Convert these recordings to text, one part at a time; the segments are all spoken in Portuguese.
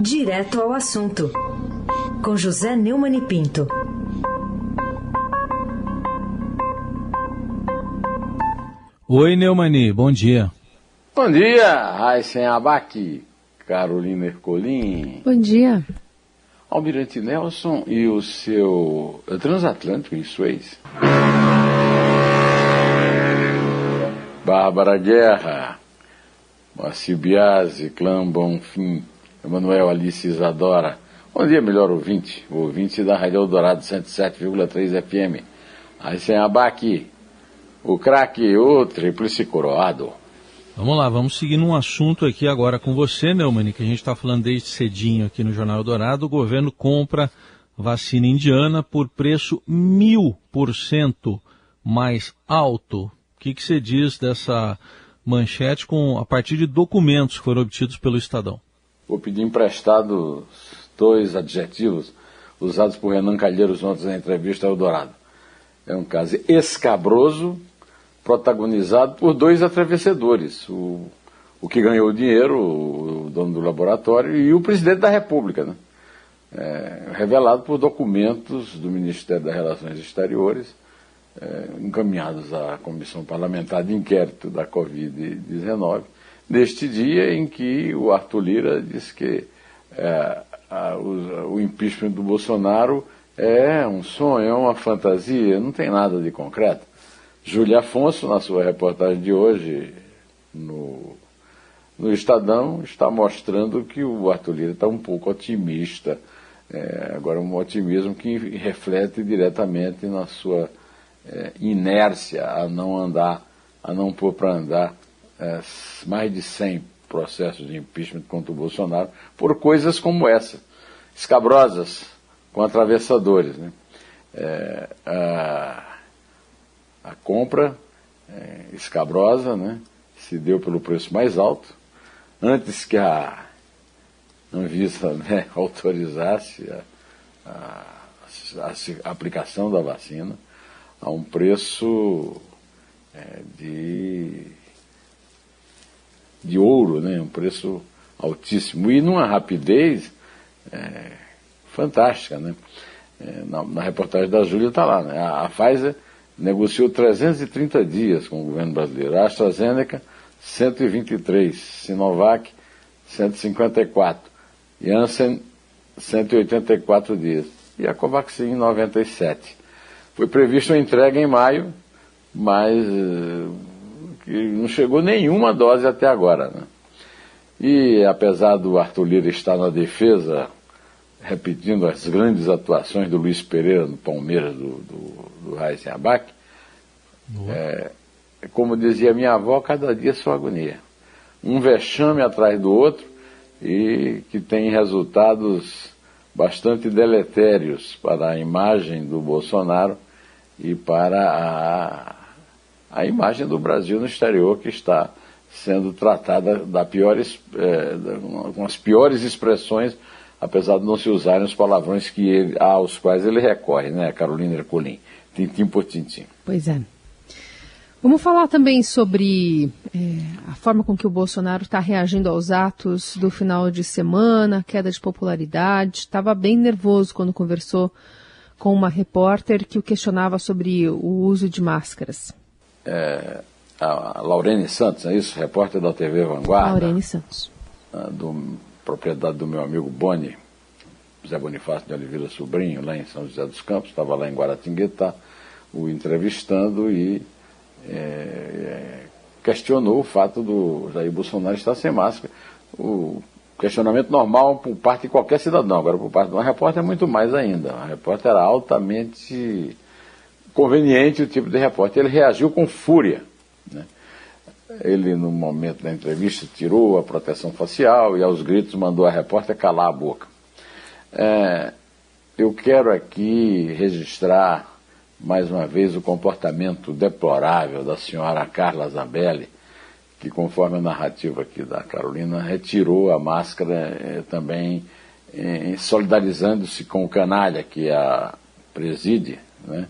Direto ao assunto, com José Neumann e Pinto. Oi, Neumani, bom dia. Bom dia, Raíssen Abac, Carolina Ercolim. Bom dia. Almirante Nelson e o seu transatlântico em Suez. Bárbara Guerra, Moacir Biasi, Clã Bonfim, Emanuel Alice Isadora. Bom dia, melhor ouvinte, o ouvinte da Rádio Eldorado 107,3 FM. Aí sem abaque, o craque, o tríplice coroado. Vamos lá, vamos seguir num assunto aqui agora com você, Neumann, que a gente está falando desde cedinho aqui no Jornal Dourado. O governo compra vacina indiana por preço mil por cento mais alto. O que, que você diz dessa manchete com a partir de documentos que foram obtidos pelo Estadão? Vou pedir emprestado dois adjetivos usados por Renan Calheiros ontem na entrevista ao Dourado. É um caso escabroso protagonizado por dois atravessadores, o, o que ganhou o dinheiro, o, o, dono do laboratório, e o presidente da República, né? É, revelado por documentos do Ministério das Relações Exteriores, é, encaminhados à Comissão Parlamentar de Inquérito da Covid-19, neste dia em que o Arthur Lira disse que é, a, o, o impeachment do Bolsonaro é um sonho, é uma fantasia, não tem nada de concreto. Júlia Afonso, na sua reportagem de hoje no, no Estadão, está mostrando que o Arthur Lira está um pouco otimista. É, agora, um otimismo que reflete diretamente na sua é, inércia a não andar, a não pôr para andar é, mais de 100 processos de impeachment contra o Bolsonaro por coisas como essa, escabrosas, com atravessadores. Né? É, a, a compra é, escabrosa, né, se deu pelo preço mais alto, antes que a Anvisa né, autorizasse a, a, a, aplicação da vacina a um preço é, de, de ouro, né, um preço altíssimo, e numa rapidez é, fantástica. Né? É, na, na, reportagem da Júlia está lá, né? a, a Pfizer negociou 330 dias com o governo brasileiro. A AstraZeneca, 123. Sinovac, 154. Janssen, 184 dias. E a Covaxin, 97. Foi prevista uma entrega em maio, mas uh, não chegou nenhuma dose até agora. Né? E apesar do Arthur Lira estar na defesa, repetindo as grandes atuações do Luiz Pereira no Palmeiras, do, do do Raíssen Abac, é, como dizia minha avó, cada dia sua agonia. Um vexame atrás do outro e que tem resultados bastante deletérios para a imagem do Bolsonaro e para a, a imagem do Brasil no exterior, que está sendo tratada da piores, é, com as piores expressões, apesar de não se usarem os palavrões que ele, aos quais ele recorre, né, Carolina Ercolim tintim por tintim. Pois é. Vamos falar também sobre é, a forma com que o Bolsonaro está reagindo aos atos do final de semana, queda de popularidade. Estava bem nervoso quando conversou com uma repórter que o questionava sobre o uso de máscaras. É, a Laurene Santos, é isso? Repórter da TV Vanguarda. Laurene Santos. Do, propriedade do meu amigo Boni, José Bonifácio de Oliveira Sobrinho, lá em São José dos Campos, estava lá em Guaratinguetá o entrevistando e é, é, questionou o fato do Jair Bolsonaro estar sem máscara. O questionamento normal por parte de qualquer cidadão, agora por parte de uma repórter é muito mais ainda. A repórter era altamente conveniente o tipo de repórter. Ele reagiu com fúria. Né? Ele, no momento da entrevista, tirou a proteção facial e aos gritos mandou a repórter calar a boca. É, eu quero aqui registrar mais uma vez o comportamento deplorável da senhora Carla Zambelli, que conforme a narrativa aqui da Carolina, retirou a máscara eh, também eh, solidarizando-se com o canalha que a preside, né?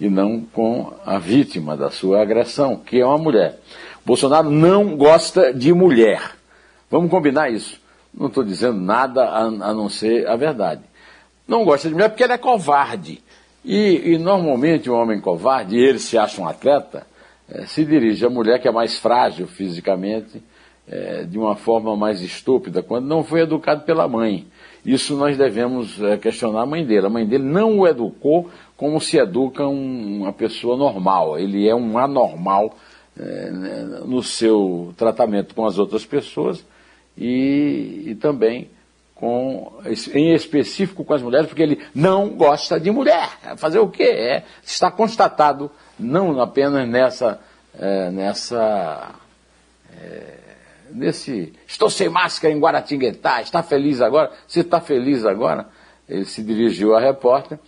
E não com a vítima da sua agressão, que é uma mulher. Bolsonaro não gosta de mulher. Vamos combinar isso. Não estou dizendo nada a, a, não ser a verdade. Não gosta de mulher porque ele é covarde. E, e normalmente um homem covarde, ele se acha um atleta, é, se dirige à mulher que é mais frágil fisicamente, é, de uma forma mais estúpida, quando não foi educado pela mãe. Isso nós devemos é, questionar a mãe dele. A mãe dele não o educou como se educa um, uma pessoa normal. Ele é um anormal é, no seu tratamento com as outras pessoas e, e também com, em específico com as mulheres, porque ele não gosta de mulher. Fazer o quê? É, está constatado, não apenas nessa, é, nessa é, nesse. Estou sem máscara em Guaratinguetá, está feliz agora? Você está feliz agora? Ele se dirigiu à repórter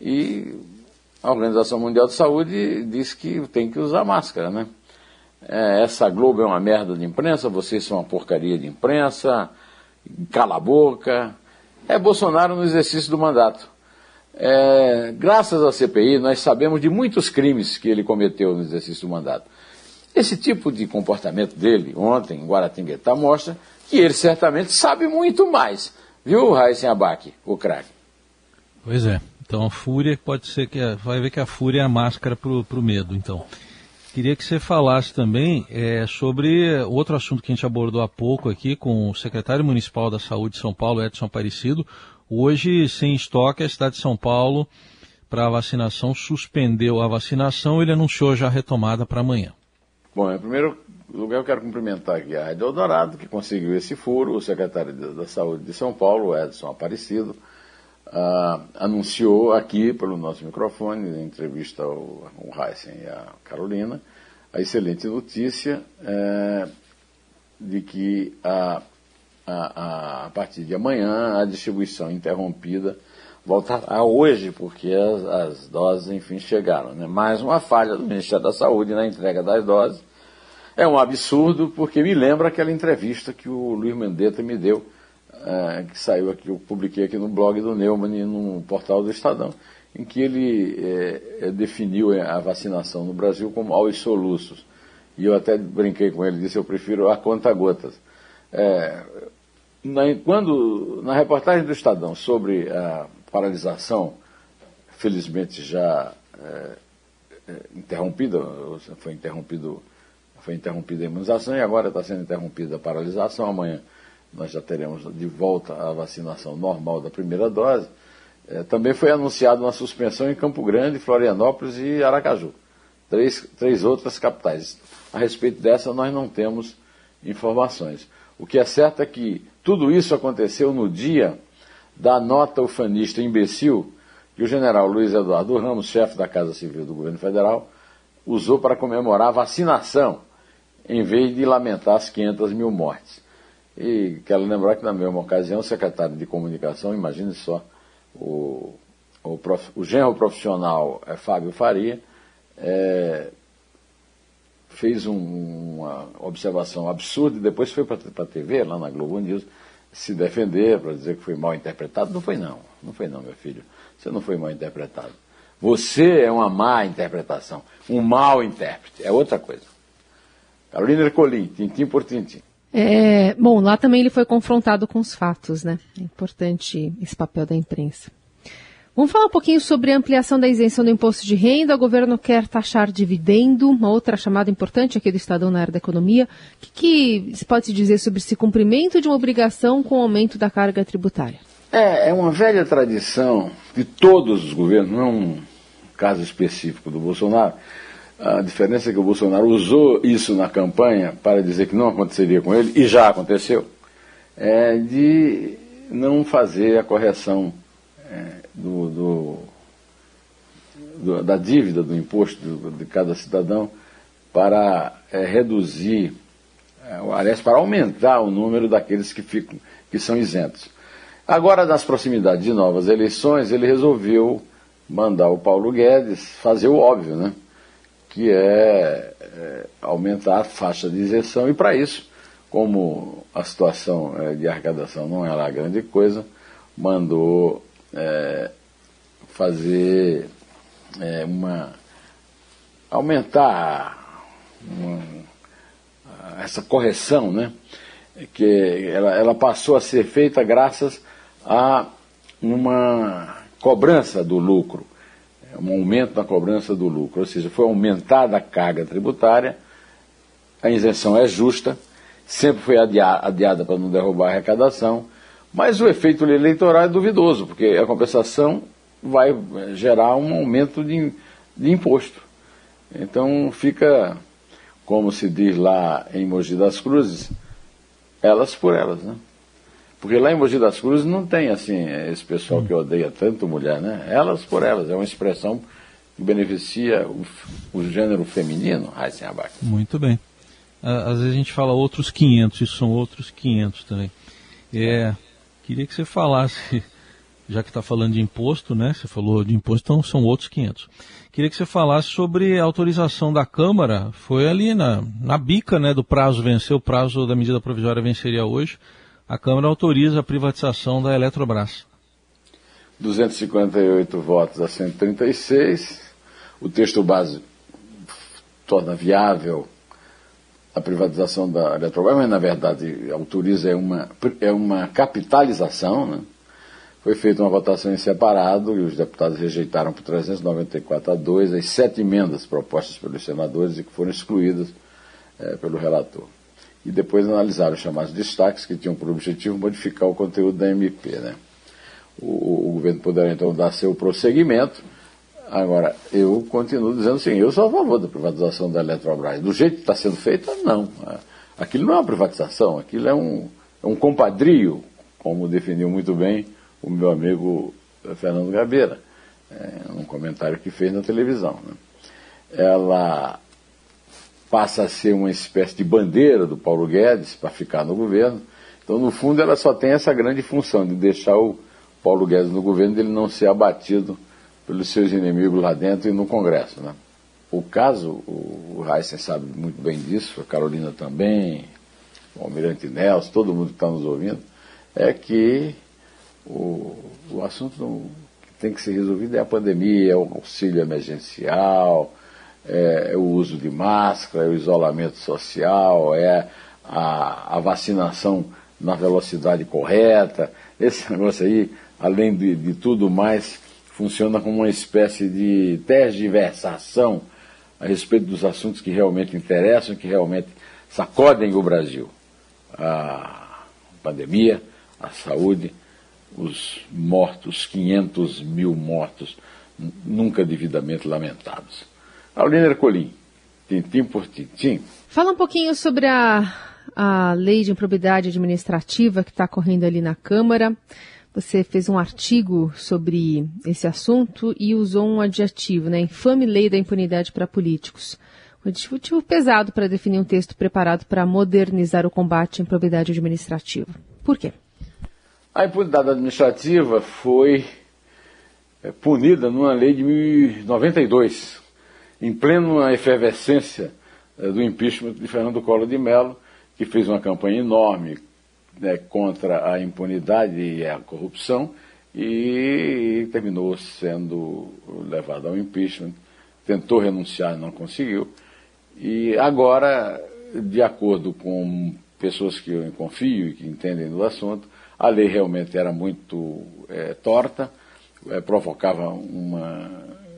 e a Organização Mundial de Saúde diz que tem que usar máscara, né? É, essa Globo é uma merda de imprensa, vocês são uma porcaria de imprensa, cala a boca. É Bolsonaro no exercício do mandato. É, graças à CPI, nós sabemos de muitos crimes que ele cometeu no exercício do mandato. Esse tipo de comportamento dele, ontem, em Guaratinguetá, mostra que ele certamente sabe muito mais. Viu, Raíssen Abac, o craque? Pois é. Então a fúria pode ser que. vai ver que a fúria é a máscara para o medo, então. Queria que você falasse também é, sobre outro assunto que a gente abordou há pouco aqui com o secretário municipal da Saúde de São Paulo, Edson Aparecido. Hoje, sem estoque, a cidade de São Paulo, para a vacinação, suspendeu a vacinação. Ele anunciou já a retomada para amanhã. Bom, em primeiro lugar, eu quero cumprimentar aqui a Rádio Eldorado, que conseguiu esse furo, o secretário da Saúde de São Paulo, Edson Aparecido, uh, anunciou aqui pelo nosso microfone, em entrevista ao, ao Heisen e à Carolina, a excelente notícia é, de que a, a, a, partir de amanhã a distribuição interrompida voltará hoje, porque as, as doses, enfim, chegaram. Né? Mais uma falha do Ministério da Saúde na entrega das doses. É um absurdo, porque me lembra aquela entrevista que o Luiz Mendetta me deu é, que saiu aqui, eu publiquei aqui no blog do Neumann e no portal do Estadão, em que ele é, definiu a vacinação no Brasil como aos soluços. E eu até brinquei com ele, disse eu prefiro a conta-gotas. É, na, quando, na reportagem do Estadão sobre a paralisação, felizmente já é, é, interrompida, foi interrompido foi interrompida a imunização e agora está sendo interrompida a paralisação. Amanhã nós já teremos de volta a vacinação normal da primeira dose. É, também foi anunciada uma suspensão em Campo Grande, Florianópolis e Aracaju. Três, três outras capitais. A respeito dessa, nós não temos informações. O que é certo é que tudo isso aconteceu no dia da nota ufanista imbecil que o general Luiz Eduardo Ramos, chefe da Casa Civil do governo federal, usou para comemorar a vacinação, em vez de lamentar as 500 mil mortes. E quero lembrar que na mesma ocasião o secretário de comunicação, imagine só, o, o, prof, o genro profissional é Fábio Faria, é, fez um, uma observação absurda e depois foi para a TV, lá na Globo News, se defender para dizer que foi mal interpretado. Não foi não, não foi não, meu filho. Você não foi mal interpretado. Você é uma má interpretação, um mau intérprete, é outra coisa. Carolina Ercolim, tintim por tintim. É, bom, lá também ele foi confrontado com os fatos, né? É importante esse papel da imprensa. Vamos falar um pouquinho sobre a ampliação da isenção do imposto de renda. O governo quer taxar dividendo, uma outra chamada importante aqui do Estadão na área da economia. O que, que se pode dizer sobre esse cumprimento de uma obrigação com o aumento da carga tributária? É, é uma velha tradição de todos os governos, não é um caso específico do Bolsonaro, a diferença é que o Bolsonaro usou isso na campanha para dizer que não aconteceria com ele, e já aconteceu, é de não fazer a correção do, do, do, da dívida do imposto de cada cidadão para é, reduzir, é, aliás, para aumentar o número daqueles que, ficam, que são isentos. Agora, nas proximidades de novas eleições, ele resolveu mandar o Paulo Guedes fazer o óbvio, né? que é, é aumentar a faixa de isenção, e para isso, como a situação é, de arrecadação não era grande coisa, mandou é, fazer é, uma. aumentar uma, essa correção, né? que ela, ela passou a ser feita graças a uma cobrança do lucro, um aumento na cobrança do lucro, ou seja, foi aumentada a carga tributária, a isenção é justa, sempre foi adiada, adiada para não derrubar a arrecadação, mas o efeito eleitoral é duvidoso, porque a compensação vai gerar um aumento de, de imposto. Então fica, como se diz lá em Mogi das Cruzes, elas por elas, né? Porque lá em Mogi das Cruzes não tem, assim, esse pessoal que odeia tanto mulher, né? Elas por elas, é uma expressão que beneficia o, o gênero feminino, Raíssen Abac. Muito bem. Às vezes a gente fala outros 500, isso são outros 500 também. É, queria que você falasse, já que está falando de imposto, né? Você falou de imposto, então são outros 500. Queria que você falasse sobre a autorização da Câmara. Foi ali na, na bica né, do prazo venceu, o prazo da medida provisória venceria hoje. A Câmara autoriza a privatização da Eletrobras. 258 votos a 136. O texto base torna viável a privatização da Eletrobras, mas na verdade autoriza é uma, é uma capitalização, né? Foi feita uma votação em separado e os deputados rejeitaram por 394 a 2 as sete emendas propostas pelos senadores e que foram excluídas é, pelo relator. E depois analisaram os chamados destaques que tinham por objetivo modificar o conteúdo da MP. Né? O, o governo poderá então dar seu prosseguimento. Agora, eu continuo dizendo assim, eu sou a favor da privatização da Eletrobras. Do jeito que está sendo feita, não. Aquilo não é uma privatização, aquilo é um, é um compadrio, como definiu muito bem o meu amigo eh, Fernando Gabeira, é, um comentário que fez na televisão. Né? Ela passa a ser uma espécie de bandeira do Paulo Guedes para ficar no governo. Então, no fundo, ela só tem essa grande função de deixar o Paulo Guedes no governo, dele não ser abatido pelos seus inimigos lá dentro e no Congresso. Né? O caso, o Heisen sabe muito bem disso, a Carolina também, o Almirante Nelson, todo mundo que está nos ouvindo, é que o, o assunto que tem que ser resolvido é a pandemia, é o auxílio emergencial, é, é o uso de máscara, é o isolamento social, é a, a, vacinação na velocidade correta. Esse negócio aí, além de, de tudo mais, funciona como uma espécie de tergiversação a respeito dos assuntos que realmente interessam, que realmente sacodem o Brasil. A pandemia, a saúde, os mortos, 500 mil mortos, nunca devidamente lamentados. Carolina Ercolim, tintim por tintim. Fala um pouquinho sobre a, a lei de improbidade administrativa que está correndo ali na Câmara. Você fez um artigo sobre esse assunto e usou um adjetivo, né? Infame lei da impunidade para políticos. Um adjetivo pesado para definir um texto preparado para modernizar o combate à improbidade administrativa. Por quê? A impunidade administrativa foi é, punida numa lei de 92, em plena efervescência é, do impeachment de Fernando Collor de Mello, que fez uma campanha enorme né, contra a impunidade e a corrupção e terminou sendo levado ao impeachment, tentou renunciar, não conseguiu. E agora, de acordo com pessoas que eu confio e que entendem do assunto, a lei realmente era muito é, torta, é, provocava uma,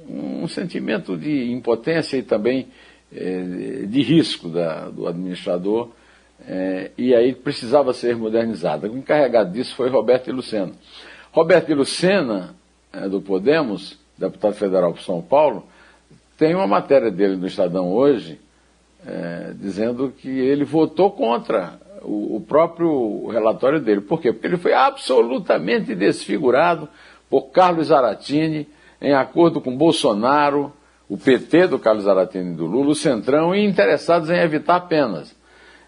um sentimento de impotência e também é, de risco da, do administrador, é, e aí precisava ser modernizada. O encarregado disso foi Roberto Lucena. Roberto Lucena, é, do Podemos, deputado federal por São Paulo, tem uma matéria dele no Estadão hoje, é, dizendo que ele votou contra o, o próprio relatório dele. Por quê? Porque ele foi absolutamente desfigurado por Carlos Zaratini, em acordo com Bolsonaro, o PT do Carlos Zaratini e do Lula, o Centrão, e interessados em evitar penas.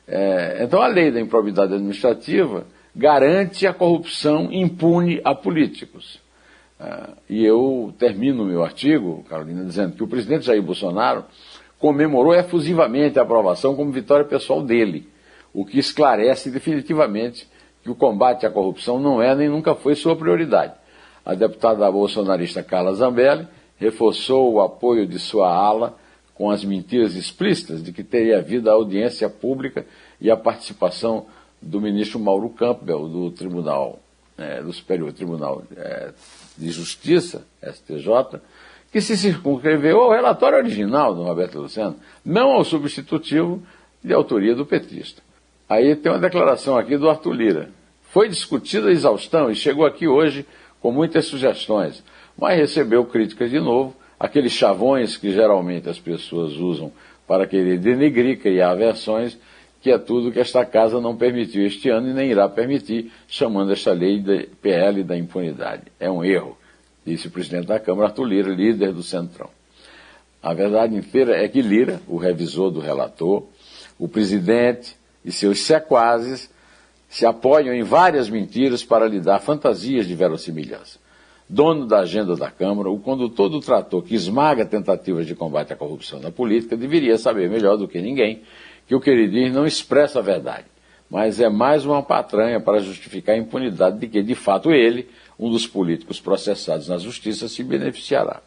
É, então a lei da improbidade administrativa garante a corrupção impune a políticos. É, e eu termino meu artigo, Carolina, dizendo que o presidente Jair Bolsonaro comemorou efusivamente a aprovação como vitória pessoal dele o que esclarece definitivamente que o combate à corrupção não é nem nunca foi sua prioridade. A deputada bolsonarista Carla Zambelli reforçou o apoio de sua ala com as mentiras explícitas de que teria havido a audiência pública e a participação do ministro Mauro Campbell, do Tribunal, é, do Superior Tribunal é, de Justiça, STJ, que se circunscreveu ao relatório original do Roberto Luceno, não ao substitutivo de autoria do petista. Aí tem uma declaração aqui do Arthur Lira. Foi discutida a exaustão e chegou aqui hoje com muitas sugestões, mas recebeu críticas de novo, aqueles chavões que geralmente as pessoas usam para querer denegrir, criar versões, que é tudo que esta casa não permitiu este ano e nem irá permitir, chamando esta lei de PL da impunidade. É um erro, disse o presidente da Câmara, Arthur Lira, líder do Centrão. A verdade inteira é que Lira, o revisor do relator, o presidente e seus sequazes se apoiam em várias mentiras para lhe dar fantasias de verossimilhança. Dono da agenda da Câmara, o condutor do trator que esmaga tentativas de combate à corrupção na política deveria saber melhor do que ninguém que o queridinho não expressa a verdade, mas é mais uma patranha para justificar a impunidade de que, de fato, ele, um dos políticos processados na justiça, se beneficiará.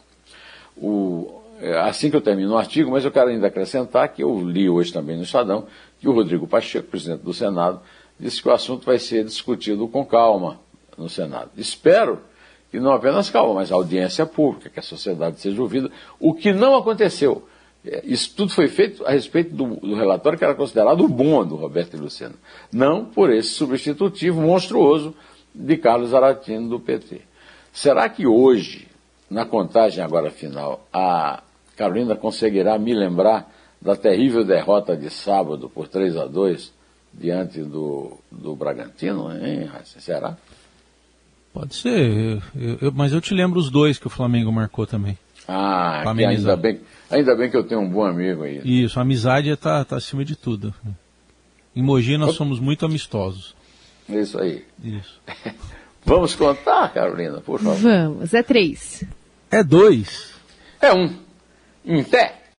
O, é, assim que eu termino o artigo, mas eu quero ainda acrescentar que eu li hoje também no Estadão que o Rodrigo Pacheco, presidente do Senado, disse que o assunto vai ser discutido com calma no Senado. Espero que não apenas calma, mas audiência pública, que a sociedade seja ouvida, o que não aconteceu. É, isso tudo foi feito a respeito do, do relatório que era considerado bom do Roberto Luceno, não por esse substitutivo monstruoso de Carlos Aratino do PT. Será que hoje, na contagem agora final, a Carolina conseguirá me lembrar da terrível derrota de sábado por 3 a 2 diante do, do Bragantino, hein, Será? Pode ser, eu, eu, mas eu te lembro os dois que o Flamengo marcou também. Ah, ainda bem, ainda bem que eu tenho um bom amigo aí. Isso, a amizade está tá acima de tudo. Em Mogi nós somos muito amistosos. Isso aí. Isso. Vamos contar, Carolina, por favor. Vamos, é três. É dois. É um. Em pé.